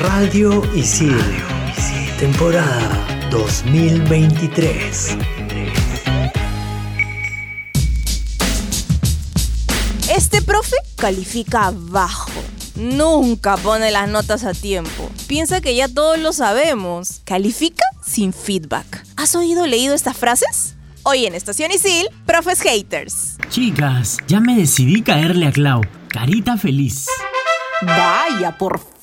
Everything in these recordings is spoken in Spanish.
Radio Isil. Temporada 2023. Este profe califica bajo. Nunca pone las notas a tiempo. Piensa que ya todos lo sabemos. Califica sin feedback. ¿Has oído o leído estas frases? Hoy en Estación Isil, profes haters. Chicas, ya me decidí caerle a Clau. Carita feliz. Vaya, por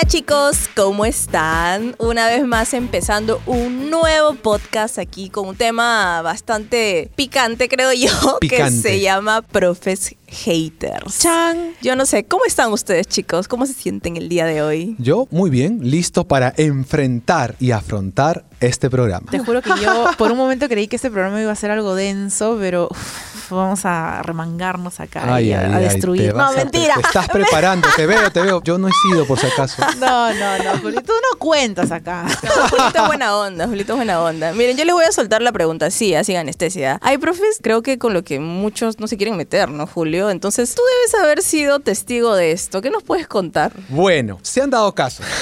Hola chicos, ¿cómo están? Una vez más empezando un nuevo podcast aquí con un tema bastante picante, creo yo, que se llama Profes Haters. Chan. Yo no sé, ¿cómo están ustedes chicos? ¿Cómo se sienten el día de hoy? Yo, muy bien, listo para enfrentar y afrontar este programa. Te juro que yo por un momento creí que este programa iba a ser algo denso, pero uf, vamos a remangarnos acá y a, a te destruir. No, a- mentira. Te estás preparando, te veo, te veo. Yo no he sido, por si acaso. No, no, no, Juli, tú no cuentas acá. No, Julito es buena onda, Julito es buena onda. Miren, yo les voy a soltar la pregunta así, así anestesia. Hay profes, creo que con lo que muchos no se quieren meter, ¿no, Julio? Entonces, tú debes haber sido testigo de esto. ¿Qué nos puedes contar? Bueno, se han dado caso.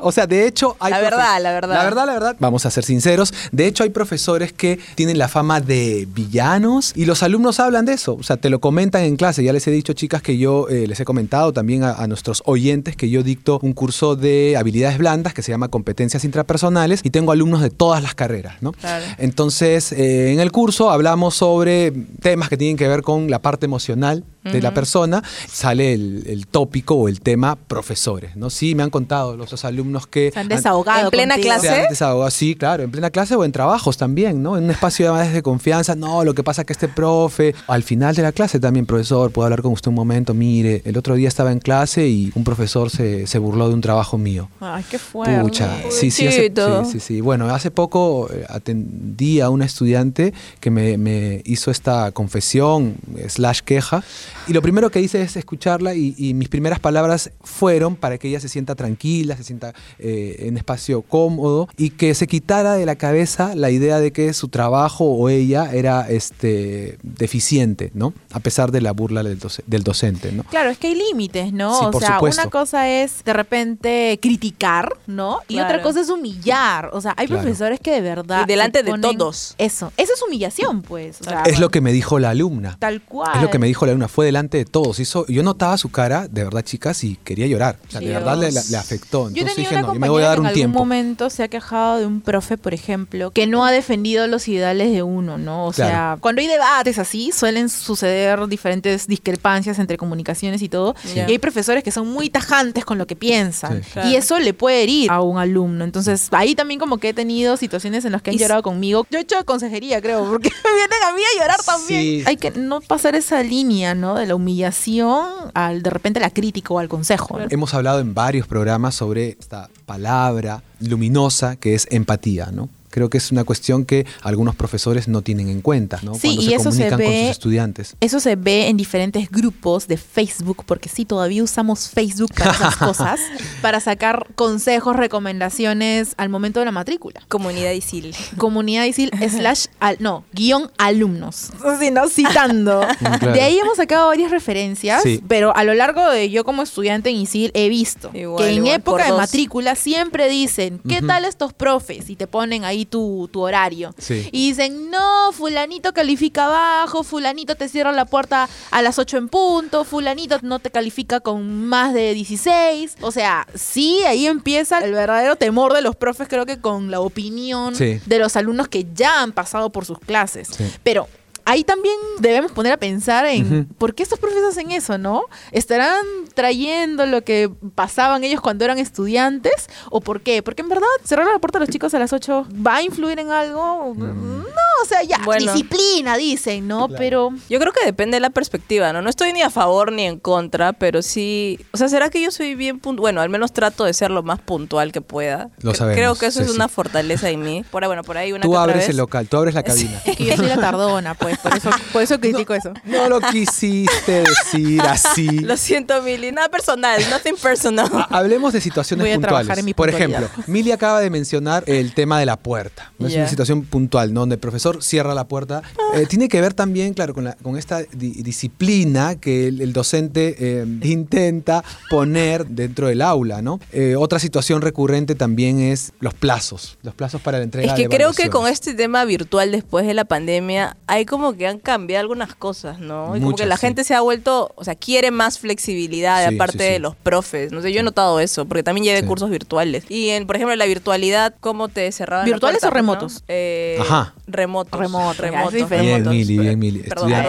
O sea, de hecho, hay. La verdad, la verdad. La verdad, la verdad. Vamos a ser sinceros. De hecho, hay profesores que tienen la fama de villanos y los alumnos hablan de eso. O sea, te lo comentan en clase. Ya les he dicho, chicas, que yo eh, les he comentado también a, a nuestros oyentes que yo dicto un curso de habilidades blandas que se llama competencias intrapersonales y tengo alumnos de todas las carreras, ¿no? Claro. Entonces, eh, en el curso hablamos sobre temas que tienen que ver con la parte emocional Nacional de la persona. Sale el, el tópico o el tema profesores, ¿no? Sí, me han contado los, los alumnos que... Se han han- desahogado. ¿En plena contigo. clase? se han desahogado, sí, claro, en plena clase o en trabajos también, ¿no? En un espacio más de confianza, no, lo que pasa es que este profe, al final de la clase también, profesor, puedo hablar con usted un momento, mire, el otro día estaba en clase y un profesor se, se burló de un trabajo mío. Ay, qué fuerte. Pucha, sí, sí, hace- sí, sí, sí. Bueno, hace poco eh, atendí a una estudiante que me, me hizo esta confesión eh, slash queja y lo primero que hice es escucharla y, y mis primeras palabras fueron para que ella se sienta tranquila, se sienta eh, en espacio cómodo y que se quitara de la cabeza la idea de que su trabajo o ella era este deficiente, ¿no? A pesar de la burla del, doce- del docente, ¿no? Claro, es que hay límites, ¿no? Sí, o por sea, supuesto. una cosa es de repente criticar, ¿no? Y Claro. otra cosa es humillar. O sea, hay Claro. profesores que de verdad. Y delante de todos. Eso. Eso es humillación, pues. O sea, Es lo que me dijo la alumna. Tal cual. Es lo que me dijo la alumna, fue delante de todos. Hizo, yo notaba su cara, de verdad, chicas, y quería llorar. O sea, de verdad le, le afectó. Yo Entonces tenía dije, una no, yo me voy a dar que en un algún tiempo. momento se ha quejado de un profe, por ejemplo, que no ha defendido los ideales de uno, ¿no? O sea, cuando hay debates así, suelen suceder diferentes discrepancias entre comunicaciones y todo. Sí. Y hay profesores que son muy tajantes con lo que piensan. Sí. Claro. Y eso le puede herir a un alumno. Entonces, ahí también como que he tenido situaciones en las que han Y llorado conmigo. Yo he hecho consejería, creo, porque me vienen a mí a llorar también. Sí. Hay que no pasar esa línea, ¿no? De la humillación al de repente la crítica o al consejo. Hemos hablado en varios programas sobre esta palabra luminosa que es empatía, ¿no? Creo que es una cuestión que algunos profesores no tienen en cuenta, ¿no? Sí, Cuando y se eso se comunican con sus estudiantes. Eso se ve en diferentes grupos de Facebook, porque sí, todavía usamos Facebook para esas cosas, para sacar consejos, recomendaciones al momento de la matrícula. Comunidad Isil. Comunidad ISIL slash, al- no, guion alumnos. Sí, ¿no? Citando. Claro. De ahí hemos sacado varias referencias, Sí. pero a lo largo de yo como estudiante en ISIL he visto Igual, que en igual, época de matrícula siempre dicen, ¿qué tal estos profes? Y te ponen ahí tu, tu horario. Sí. Y dicen, no, fulanito califica bajo, fulanito te cierra la puerta a las 8 en punto, fulanito no te califica con más de 16. O sea, sí, ahí empieza el verdadero temor de los profes, creo que con la opinión Sí. de los alumnos que ya han pasado por sus clases. Sí. Pero ahí también debemos poner a pensar en por qué estos profes hacen eso, ¿no? ¿Estarán trayendo lo que pasaban ellos cuando eran estudiantes? ¿O por qué? Porque en verdad cerrar la puerta a los chicos a las 8 va a influir en algo. Mm. No, o sea, ya, Bueno. disciplina, dicen, ¿no? Pero Yo creo que depende de la perspectiva, ¿no? No estoy ni a favor ni en contra, pero sí... O sea, ¿será que yo soy bien puntual? Bueno, al menos trato de ser lo más puntual que pueda. Lo sabemos, Creo que eso es una fortaleza en mí. Por ahí, bueno, por ahí una Tú que otra abres vez. el local, tú abres la cabina. es que yo soy la tardona, pues, por eso, por eso critico eso. No lo quisiste decir así. Lo siento, Mili. Nada personal, nothing personal. Ha- Hablemos de situaciones Voy a trabajar puntuales. en mi Por ejemplo, Mili acaba de mencionar el tema de la puerta. ¿no? Es una situación puntual, ¿no? donde el profesor cierra la puerta. Eh, tiene que ver también, claro, con, la- con esta di- disciplina que el, el docente eh, intenta poner dentro del aula. ¿no? Eh, otra situación recurrente también es los plazos. Los plazos para la entrega Es de que creo que con este tema virtual después de la pandemia hay como que han cambiado algunas cosas, ¿no? Y como que la sí. gente se ha vuelto, o sea, quiere más flexibilidad de Sí, aparte sí, sí. de los profes. No sé, yo he notado eso, porque también llevé Sí. cursos virtuales. Y en, por ejemplo, la virtualidad, ¿cómo te cerraban? la ¿Virtuales puerta, o ¿no? remotos? Eh, Ajá. Remotos. Remotos, remotos. Bien, remotos. Mili, bien, Mili. Perdón. Hay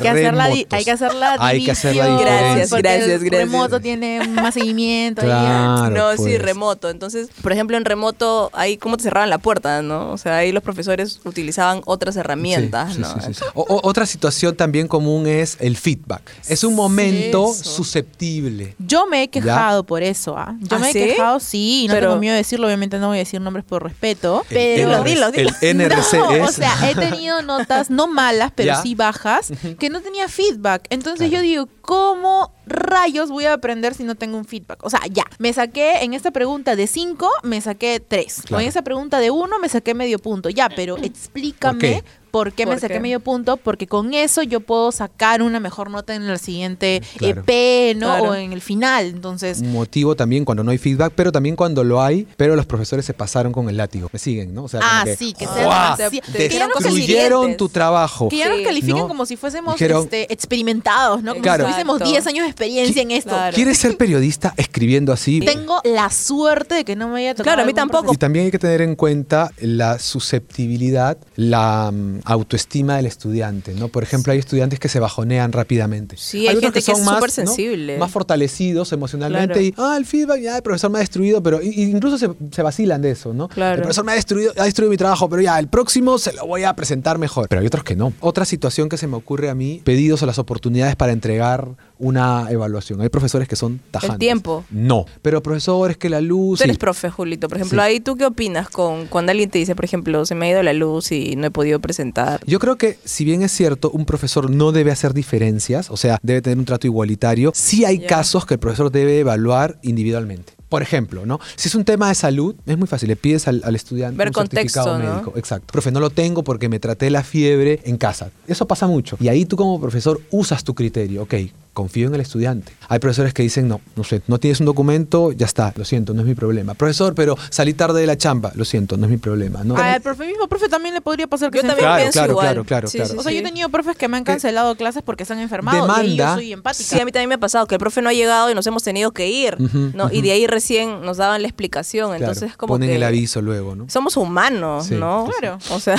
que hacer la, hay que hacer la Hay que hacer la división, Gracias, gracias, gracias. remoto tiene más seguimiento. Claro, no, sí, pues. remoto. Entonces, por ejemplo, en remoto, ahí cómo te cerraban la puerta, ¿no? O sea, ahí los profesores utilizaban otras herramientas, Sí, sí, ¿no? sí, sí, sí. O- o- otra situación también común es el feedback. Es un momento Eso. susceptible. Yo me he quejado por eso, ¿ah? Yo ¿Ah, me he sí? quejado, sí, y no Pero- tengo miedo de decirlo, obviamente no voy a decir nombres por respeto, El pero... Dilo, dilo, dilo. El NRC no, es. o sea, he tenido notas no malas, pero Ya. sí bajas, que no tenía feedback. Entonces Claro. yo digo, ¿cómo rayos voy a aprender si no tengo un feedback? O sea, ya, me saqué en esta pregunta de 5, me saqué 3. O Claro. en esa pregunta de 1 me saqué medio punto. Ya, pero explícame ¿Por qué? por me ¿Por saqué qué? medio punto, porque con eso yo puedo sacar una mejor nota en el siguiente Claro. EP, ¿no? Claro. O en el final. Entonces, Un motivo también cuando no hay feedback, pero también cuando lo hay, pero los profesores se pasaron con el látigo. Me siguen, ¿no? O sea, Ah, que, sí, que ya nos Destruyeron tu trabajo. Que ya nos Sí. califiquen ¿No? como si fuésemos Dijeron- este, experimentados, ¿no? Como Claro. si tuviésemos Exacto. 10 años de experiencia en esto. Claro. ¿Quieres ser periodista escribiendo así? Tengo la suerte de que no me haya tocado. Claro, a mí tampoco. Y también hay que tener en cuenta la susceptibilidad, la mm, autoestima del estudiante, ¿no? Por ejemplo, hay estudiantes que se bajonean rápidamente. Sí, hay gente que es más, sensible. Más fortalecidos emocionalmente Claro. y, ah, el feedback, ya, el profesor me ha destruido, pero incluso se, se vacilan de eso, ¿no? Claro. El profesor me ha destruido, ha destruido mi trabajo, pero ya, el próximo se lo voy a presentar mejor. Pero hay otros que no. Otra situación que se me ocurre a mí, pedidos a las oportunidades para entregar una evaluación. Hay profesores que son tajantes. tiempo. No. Pero profesores que la luz... Tú eres sí. profe, Julito. Por ejemplo, Sí. ahí tú qué opinas con cuando alguien te dice, por ejemplo, se me ha ido la luz y no he podido presentar. Yo creo que si bien es cierto, un profesor no debe hacer diferencias, o sea, debe tener un trato igualitario, sí hay casos que el profesor debe evaluar individualmente. Por ejemplo, ¿no? Si es un tema de salud, es muy fácil, le pides al, al estudiante Ver un certificado médico. Exacto. Profe, no lo tengo porque me traté la fiebre en casa. Eso pasa mucho. Y ahí tú como profesor usas tu criterio. Ok, confío en el estudiante. Hay profesores que dicen, no, no sé, no tienes un documento, ya está, lo siento, no es mi problema. Profesor, pero salí tarde de la chamba, lo siento, no es mi problema. ¿no? Al profe mismo profe también le podría pasar que Yo se también. Claro, pienso claro, igual. claro, claro, Sí, claro. sí, O sea, yo he tenido profes que me han cancelado clases porque se han enfermado. Y Demanda. yo soy empática. Sí, a mí también me ha pasado que el profe no ha llegado y nos hemos tenido que ir, ¿no? Y de ahí recién nos daban la explicación. Claro, Entonces, como ponen que el aviso luego, ¿no? somos humanos, Sí, ¿no? Claro. O sea,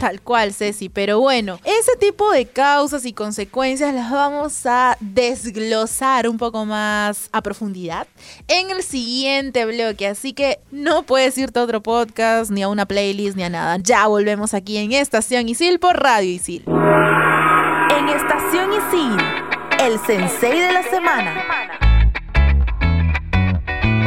Tal cual, Ceci. Pero bueno, ese tipo de causas y consecuencias las vamos a desglosar un poco más a profundidad en el siguiente bloque. Así que no puedes irte a otro podcast, ni a una playlist, ni a nada. Ya volvemos aquí en Estación Isil por Radio Isil. En Estación Isil, el sensei de la semana.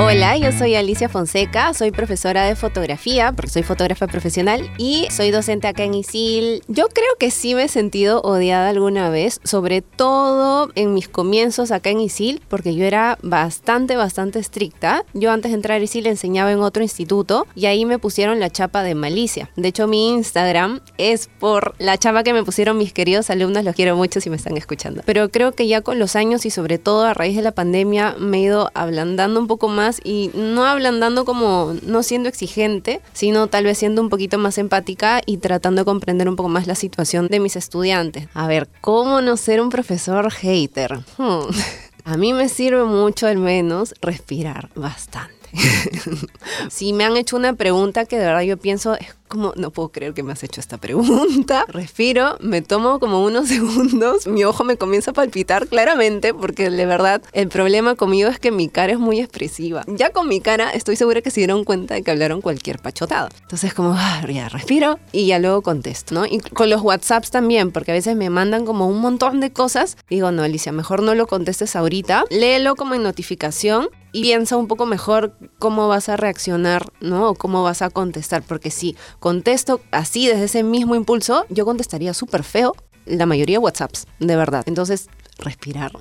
Hola, yo soy Alicia Fonseca, soy profesora de fotografía, porque soy fotógrafa profesional y soy docente acá en ISIL. Yo creo que sí me he sentido odiada alguna vez, sobre todo en mis comienzos acá en ISIL, porque yo era bastante, bastante estricta. Yo antes de entrar a ISIL enseñaba en otro instituto y ahí me pusieron la chapa de malicia. De hecho, mi Instagram es por la chapa que me pusieron mis queridos alumnos, los quiero mucho si me están escuchando. Pero creo que ya con los años y sobre todo a raíz de la pandemia me he ido ablandando un poco más y no ablandando como no siendo exigente, sino tal vez siendo un poquito más empática y tratando de comprender un poco más la situación de mis estudiantes. A ver, ¿cómo no ser un profesor hater? Hmm. A mí me sirve mucho al menos respirar bastante. si me han hecho una pregunta que de verdad yo pienso, como, no puedo creer que me has hecho esta pregunta. Respiro, me tomo como unos segundos, mi ojo me comienza a palpitar claramente porque de verdad el problema conmigo es que mi cara es muy expresiva. Ya con mi cara estoy segura que se dieron cuenta de que hablaron cualquier pachotada. Entonces como, ah, ya respiro y ya luego contesto, ¿no? Y con los WhatsApps también, porque a veces me mandan como un montón de cosas. Digo, no, Alicia, mejor no lo contestes ahorita. Léelo como en notificación y piensa un poco mejor cómo vas a reaccionar, ¿no? O cómo vas a contestar, porque si contesto así desde ese mismo impulso, yo contestaría súper feo la mayoría de WhatsApps, de verdad. Entonces, respirar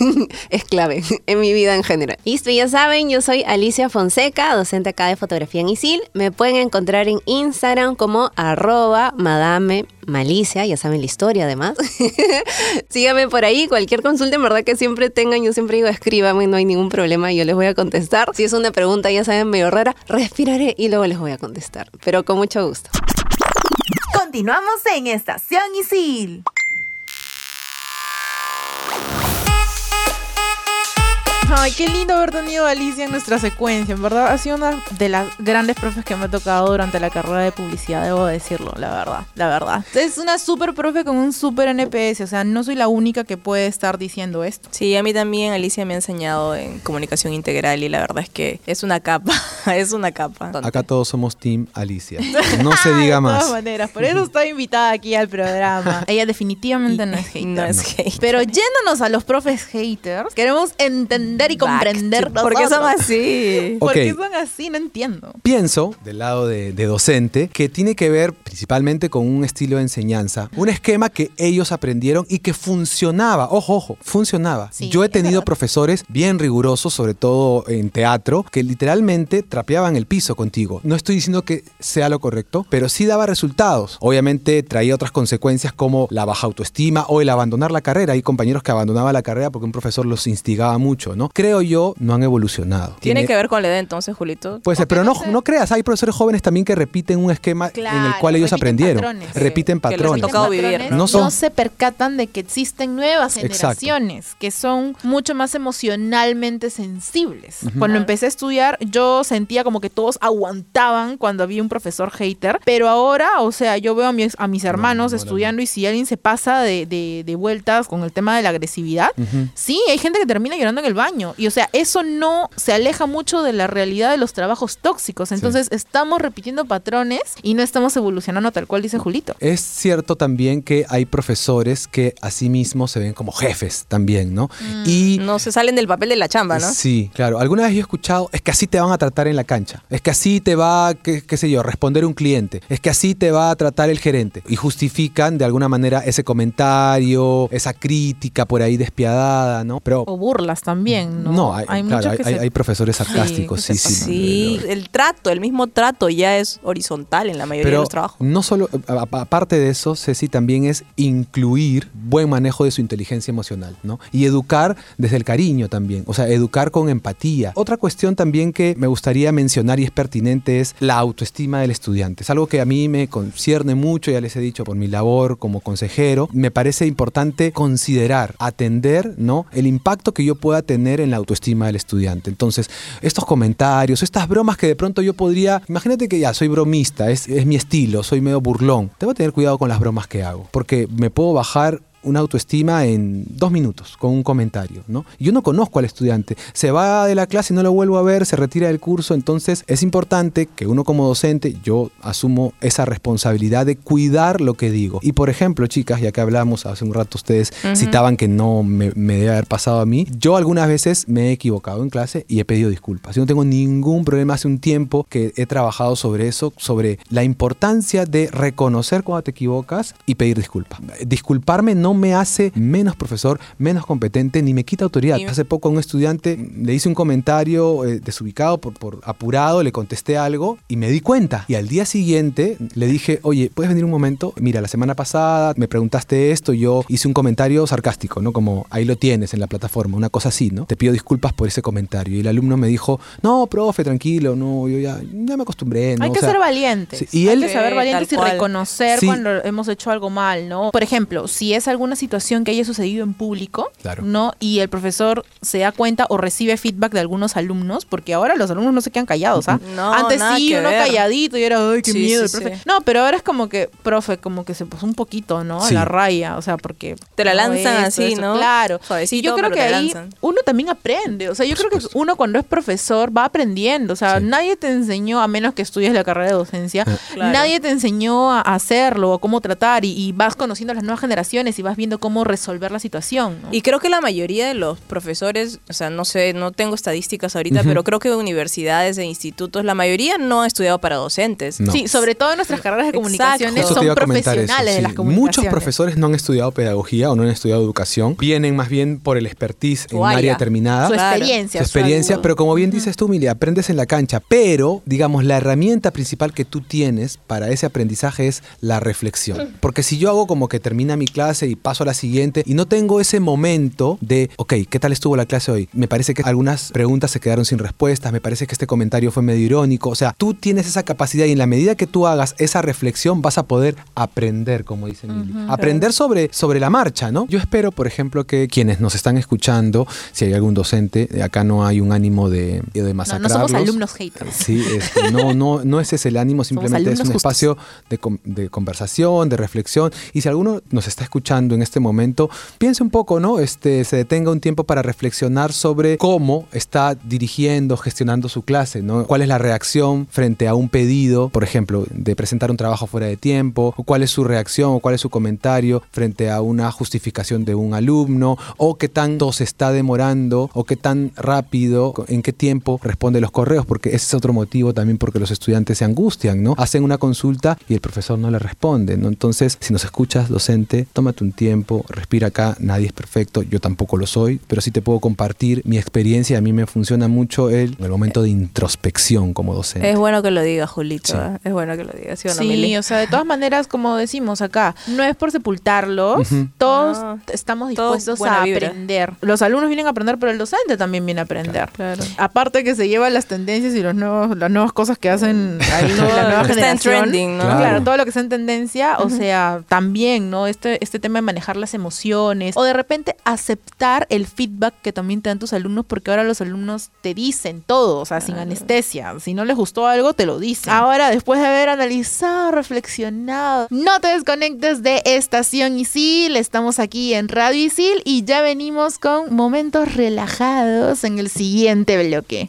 es clave en mi vida en general. Listo, ya saben, yo soy Alicia Fonseca, docente acá de fotografía en ISIL. Me pueden encontrar en Instagram como arroba madame malicia, ya saben la historia además. Síganme por ahí, cualquier consulta en verdad que siempre tengan, yo siempre digo escríbame, no hay ningún problema, yo les voy a contestar. Si es una pregunta, ya saben, medio rara, respiraré y luego les voy a contestar, pero con mucho gusto. Continuamos en Estación Isil. Ay, qué lindo haber tenido a Alicia en nuestra secuencia. En verdad, ha sido una de las grandes profes que me ha tocado durante la carrera de publicidad, debo decirlo, la verdad. La verdad. Es una súper profe con un súper NPS. O sea, no soy la única que puede estar diciendo esto. Sí, a mí también Alicia me ha enseñado en comunicación integral y la verdad es que es una capa, es una capa. Acá todos somos Team Alicia. No se diga De más. todas maneras, por eso estoy invitada aquí al programa. Ella definitivamente no es hater. No es hate. Pero yéndonos a los profes haters, queremos entender y comprender ¿Por qué son así? ¿Por qué son así? No entiendo. Pienso, del lado de, de docente, que tiene que ver principalmente con un estilo de enseñanza, un esquema que ellos aprendieron y que funcionaba. Ojo, ojo, funcionaba. Sí, Yo he tenido profesores bien rigurosos, sobre todo en teatro, que literalmente trapeaban el piso contigo. No estoy diciendo que sea lo correcto, pero sí daba resultados. Obviamente traía otras consecuencias como la baja autoestima o el abandonar la carrera. Hay compañeros que abandonaban la carrera porque un profesor los instigaba mucho, ¿no? Creo yo, no han evolucionado. Tiene que ver con la edad entonces, Julito. Puede ser, Ok, pero no no, sé. no creas, hay profesores jóvenes también que repiten un esquema en el cual ellos repiten aprendieron. patrones. Repiten Que les ha patrones. tocado vivir, patrones ¿no? No No, son- se percatan de que existen nuevas Exacto. generaciones que son mucho más emocionalmente sensibles. Cuando empecé a estudiar, yo sentía como que todos aguantaban cuando había un profesor hater, pero ahora, o sea, yo veo a mis, a mis hermanos no, no, estudiando y si alguien se pasa de, de- de vueltas con el tema de la agresividad. Sí, hay gente que termina llorando en el baño. Y o sea, eso no se aleja mucho de la realidad de los trabajos tóxicos. Entonces, estamos repitiendo patrones y no estamos evolucionando tal cual dice Julito. Es cierto también que hay profesores que a sí mismos se ven como jefes también, ¿no? Mm. Y No se salen del papel de la chamba, ¿no? Sí, claro. Alguna vez yo he escuchado, es que así te van a tratar en la cancha. Es que así te va, qué, qué sé yo, responder un cliente. Es que así te va a tratar el gerente. Y justifican de alguna manera ese comentario, esa crítica por ahí despiadada, ¿no? Pero O burlas también, ¿no? No, hay, claro, muchos hay, que hay- se- hay profesores sarcásticos, sí, se sí. Sí, el trato, el mismo trato ya es horizontal en la mayoría de los trabajos. no solo, aparte de eso, Ceci, también es incluir buen manejo de su inteligencia emocional, ¿no? Y educar desde el cariño también, o sea, educar con empatía. Otra cuestión también que me gustaría mencionar y es pertinente es la autoestima del estudiante. Es algo que a mí me concierne mucho, ya les he dicho, por mi labor como consejero. Me parece importante considerar, atender, ¿no? El impacto que yo pueda tener en la autoestima del estudiante. Entonces, estos comentarios, estas bromas que de pronto yo podría, imagínate que ya soy bromista, es, es mi estilo, soy medio burlón. Que tener cuidado con las bromas que hago, porque me puedo bajar una autoestima en dos minutos con un comentario, ¿no? Yo no conozco al estudiante, se va de la clase y no lo vuelvo a ver, se retira del curso, entonces es importante que uno como docente, yo asumo esa responsabilidad de cuidar lo que digo. Y por ejemplo, chicas, ya que hablamos hace un rato ustedes citaban que no me, me debe haber pasado a mí, yo algunas veces me he equivocado en clase y he pedido disculpas. Yo no tengo ningún problema hace un tiempo que he trabajado sobre eso, sobre la importancia de reconocer cuando te equivocas y pedir disculpas. Disculparme no me hace menos profesor, menos competente, ni me quita autoridad. Hace poco a un estudiante le hice un comentario eh, desubicado por, por apurado, le contesté algo y me di cuenta. Y al día siguiente le dije, oye, ¿puedes venir un momento? Mira, la semana pasada me preguntaste esto, yo hice un comentario sarcástico, ¿no? Como ahí lo tienes en la plataforma, una cosa así, ¿no? Te pido disculpas por ese comentario. Y el alumno me dijo, no, profe, tranquilo, no, yo ya, ya me acostumbré, ¿no? Hay O que sea, ser valientes. sí, y Hay él- que saber valientes y reconocer Sí. cuando hemos hecho algo mal, ¿no? Por ejemplo, si es algún alguna situación que haya sucedido en público, Claro. ¿no? Y el profesor se da cuenta o recibe feedback de algunos alumnos, porque ahora los alumnos no se quedan callados, ¿ah? No, Antes nada sí, que uno ver. calladito y era, ay, qué Sí, miedo sí, el profe. sí. No, pero ahora es como que, profe, como que se puso un poquito, ¿no? A la raya, o sea, porque... Te la no, lanzan esto, así. ¿no? Claro. Suavecito, y yo creo pero que te ahí lanzan. uno también aprende, o sea, yo creo que uno cuando es profesor va aprendiendo, o sea, Sí. nadie te enseñó, a menos que estudies la carrera de docencia, Claro. nadie te enseñó a hacerlo o cómo tratar y, y vas conociendo a las nuevas generaciones y vas viendo cómo resolver la situación. ¿no? Y creo que la mayoría de los profesores, o sea, no sé, no tengo estadísticas ahorita, pero creo que universidades e institutos, la mayoría no ha estudiado para docentes. No. Sí, sobre todo en nuestras carreras de comunicaciones son eso, profesionales de las comunicaciones. Muchos profesores no han estudiado pedagogía o no han estudiado educación. Vienen más bien por el expertise en un área determinada. su experiencia. su experiencia, su- pero como bien dices tú, Mili, aprendes en la cancha. Pero, digamos, la herramienta principal que tú tienes para ese aprendizaje es la reflexión. Porque si yo hago como que termina mi clase y paso a la siguiente y no tengo ese momento de, ok, ¿qué tal estuvo la clase hoy? Me parece que algunas preguntas se quedaron sin respuestas, me parece que este comentario fue medio irónico. O sea, tú tienes esa capacidad y en la medida que tú hagas esa reflexión vas a poder aprender, como dice Mili. Aprender sobre, sobre la marcha, ¿no? Yo espero, por ejemplo, que quienes nos están escuchando, si hay algún docente, eh, acá no hay un ánimo de, de No, no masacrarlos. somos alumnos haters. Sí, este, no, no, no ese es el ánimo, simplemente es un justos. espacio de, de conversación, de reflexión. Y si alguno nos está escuchando en este momento, piense un poco, ¿no? Este, se detenga un tiempo para reflexionar sobre cómo está dirigiendo, gestionando su clase, ¿no? ¿Cuál es la reacción frente a un pedido, por ejemplo, de presentar un trabajo fuera de tiempo? ¿O ¿Cuál es su reacción o cuál es su comentario frente a una justificación de un alumno? ¿O qué tanto se está demorando? ¿O qué tan rápido? ¿En qué tiempo responde los correos? Porque ese es otro motivo también porque los estudiantes se angustian, ¿no? Hacen una consulta y el profesor no le responde, ¿no? Entonces, si nos escuchas, docente, tómate un tiempo, respira acá, nadie es perfecto, yo tampoco lo soy, pero sí te puedo compartir mi experiencia, a mí me funciona mucho el, el momento de introspección como docente. Es bueno que lo diga, Julito. Sí. ¿eh? Es bueno que lo diga, ¿sí o no, Sí, Mili? o sea, de todas maneras, como decimos acá, no es por sepultarlos, Ujú. todos No. estamos dispuestos a vibra. aprender. Los alumnos vienen a aprender, pero el docente también viene a aprender. Claro. Aparte que se lleva las tendencias y los nuevos, las nuevas cosas que hacen ahí la nueva lo que está en generación. trending, ¿no? Claro. Claro, todo lo que está en tendencia, o sea, también, ¿no? Este, este tema de manejar las emociones o de repente aceptar el feedback que también te dan tus alumnos, porque ahora los alumnos te dicen todo, o sea, sin anestesia. Si no les gustó algo, te lo dicen. Ahora, después de haber analizado, reflexionado, no te desconectes de Estación Isil, estamos aquí en Radio Isil y ya venimos con momentos relajados en el siguiente bloque.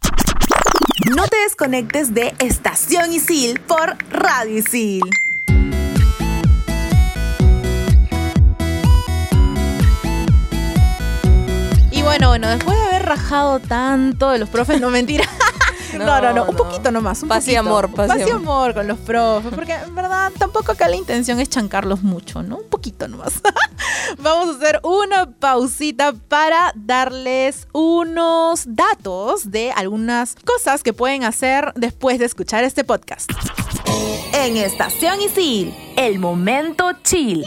No te desconectes de Estación Isil por Radio Isil. Bueno, bueno, después de haber rajado tanto de los profes, no mentira. No, no, no, No, un poquito nomás. Un Paz y amor, paz y y amor. amor con los profes, porque en verdad tampoco acá la intención es chancarlos mucho, ¿no? Un poquito nomás. Vamos a hacer una pausita para darles unos datos de algunas cosas que pueden hacer después de escuchar este podcast. En Estación Isil, el momento chill.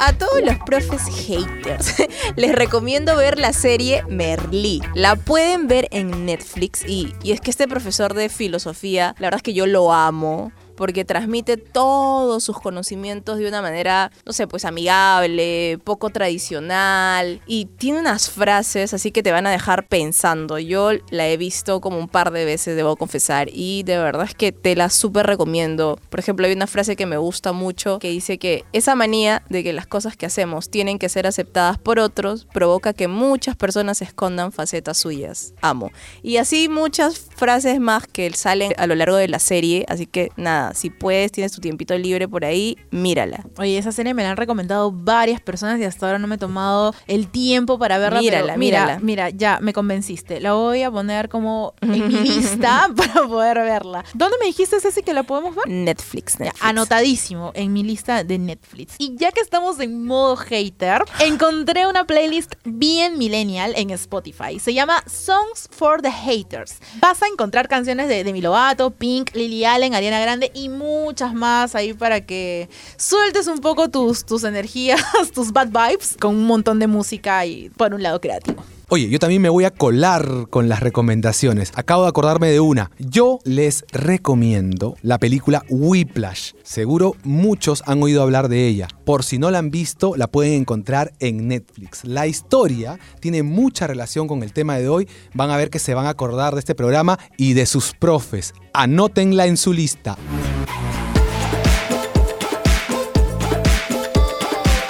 A todos los profes haters, les recomiendo ver la serie Merlí. La pueden ver en Netflix y, y es que este profesor de filosofía, la verdad es que yo lo amo. Porque transmite todos sus conocimientos de una manera, no sé, pues amigable, poco tradicional. Y tiene unas frases así que te van a dejar pensando. Yo la he visto como un par de veces, debo confesar. Y de verdad es que te la súper recomiendo. Por ejemplo, hay una frase que me gusta mucho que dice que esa manía de que las cosas que hacemos tienen que ser aceptadas por otros provoca que muchas personas escondan facetas suyas. Amo. Y así muchas frases más que salen a lo largo de la serie. Así que nada, si puedes, tienes tu tiempito libre por ahí, mírala. Oye, esa serie me la han recomendado varias personas y hasta ahora no me he tomado el tiempo para verla. Mírala, pero mírala. Mira, ya me convenciste. La voy a poner como en mi lista para poder verla. ¿Dónde me dijiste, Ceci, que la podemos ver? Netflix, Ya, Netflix. anotadísimo en mi lista de Netflix. Y ya que estamos en modo hater, encontré una playlist bien millennial en Spotify. Se llama Songs for the Haters. Vas a encontrar canciones de Demi Lovato, Pink, Lily Allen, Ariana Grande y muchas más ahí para que sueltes un poco tus, tus energías, tus bad vibes con un montón de música y por un lado creativo. Oye, yo también me voy a colar con las recomendaciones. Acabo de acordarme de una. Yo les recomiendo la película Whiplash. Seguro muchos han oído hablar de ella. Por si no la han visto, la pueden encontrar en Netflix. La historia tiene mucha relación con el tema de hoy. Van a ver que se van a acordar de este programa y de sus profes. Anótenla en su lista.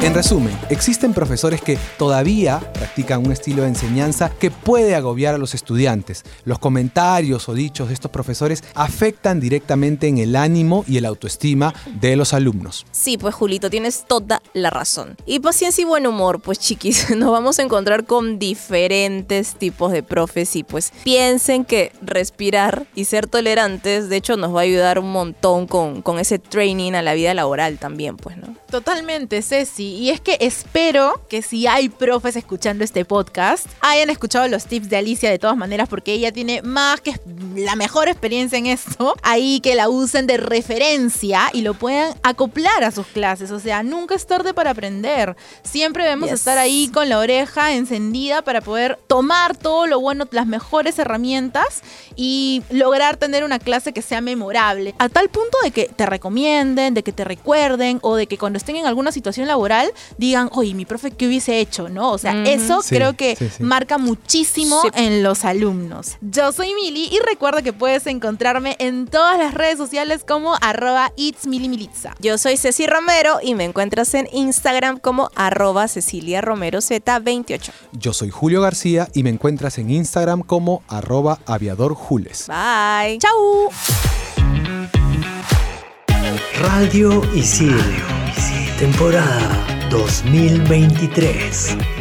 En resumen, existen profesores que todavía practican un estilo de enseñanza que puede agobiar a los estudiantes. Los comentarios o dichos de estos profesores afectan directamente en el ánimo y el autoestima de los alumnos. Sí, pues Julito, tienes toda la razón. Y paciencia y buen humor, pues chiquis, nos vamos a encontrar con diferentes tipos de profes y pues piensen que respirar y ser tolerantes, de hecho, nos va a ayudar un montón con, con ese training a la vida laboral también, pues, ¿no? Totalmente, Ceci. Y es que espero que si hay profes escuchando este podcast, hayan escuchado los tips de Alicia de todas maneras, porque ella tiene más que la mejor experiencia en esto. Ahí que la usen de referencia y lo puedan acoplar a sus clases. O sea, nunca es tarde para aprender. Siempre debemos Yes. estar ahí con la oreja encendida para poder tomar todo lo bueno, las mejores herramientas y lograr tener una clase que sea memorable. A tal punto de que te recomienden, de que te recuerden o de que cuando estén en alguna situación laboral digan, oye, mi profe, ¿qué hubiese hecho? ¿No? O sea, eso Sí, creo que sí, sí. marca muchísimo Sí. en los alumnos. Yo soy Mili y recuerda que puedes encontrarme en todas las redes sociales como arroba it's milimilitza. Yo soy Ceci Romero y me encuentras en Instagram como arroba Cecilia Romero Z28. Yo soy Julio García y me encuentras en Instagram como arroba aviadorjules. Bye. ¡Chao! Radio Isil. Temporada 2023.